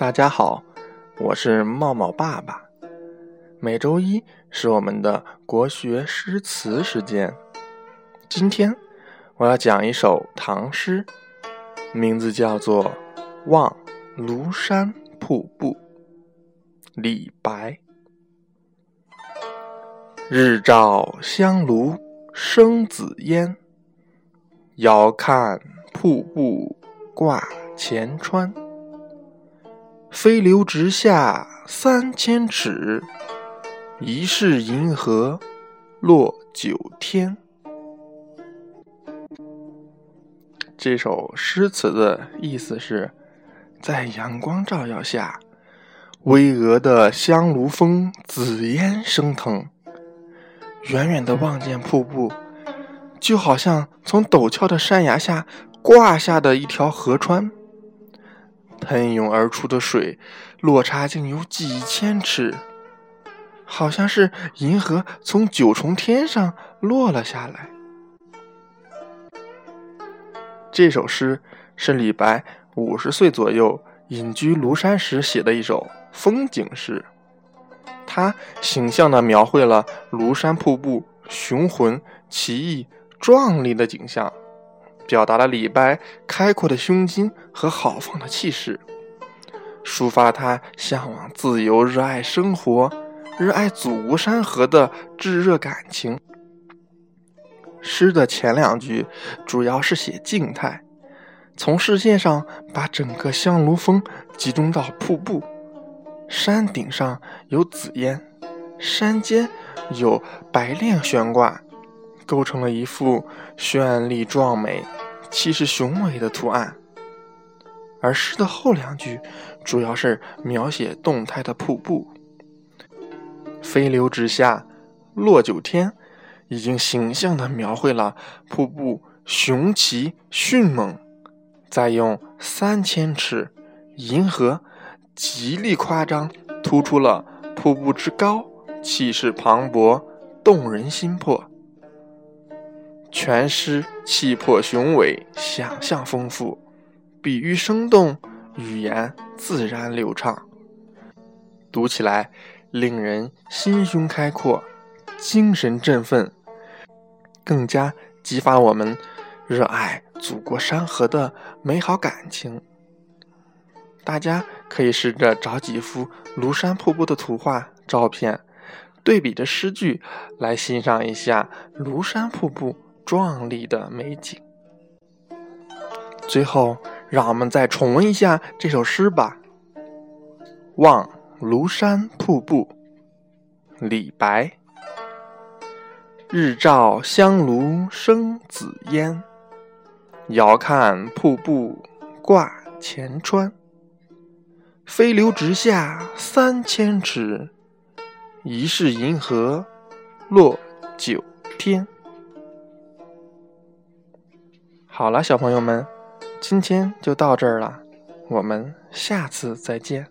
大家好，我是茂茂爸爸。每周一是我们的国学诗词时间。今天我要讲一首唐诗，名字叫做《望庐山瀑布》。李白。日照香炉生紫烟，遥看瀑布挂前川。飞流直下三千尺，疑是银河落九天。这首诗词的意思是，在阳光照耀下，巍峨的香炉峰紫烟升腾，远远的望见瀑布，就好像从陡峭的山崖下挂下的一条河川。喷涌而出的水，落差竟有几千尺，好像是银河从九重天上落了下来。这首诗是李白五十岁左右隐居庐山时写的一首风景诗，他形象地描绘了庐山瀑布雄浑、奇异、壮丽的景象。表达了李白开阔的胸襟和豪放的气势，抒发他向往自由、热爱生活、热爱祖国山河的炙热感情。诗的前两句主要是写静态，从视线上把整个香炉峰集中到瀑布，山顶上有紫烟，山间有白练悬挂，构成了一幅绚丽壮美。气势雄伟的图案，而诗的后两句主要是描写动态的瀑布，飞流直下落九天，已经形象地描绘了瀑布雄奇迅猛，再用三千尺银河极力夸张，突出了瀑布之高，气势磅礴，动人心魄。全诗气魄雄伟，想象丰富，比喻生动，语言自然流畅，读起来令人心胸开阔，精神振奋，更加激发我们热爱祖国山河的美好感情。大家可以试着找几幅庐山瀑布的图画照片，对比着诗句来欣赏一下庐山瀑布。壮丽的美景。最后，让我们再重温一下这首诗吧。《望庐山瀑布》李白。日照香炉生紫烟，遥看瀑布挂前川。飞流直下三千尺，疑是银河落九天。好了，小朋友们，今天就到这儿了，我们下次再见。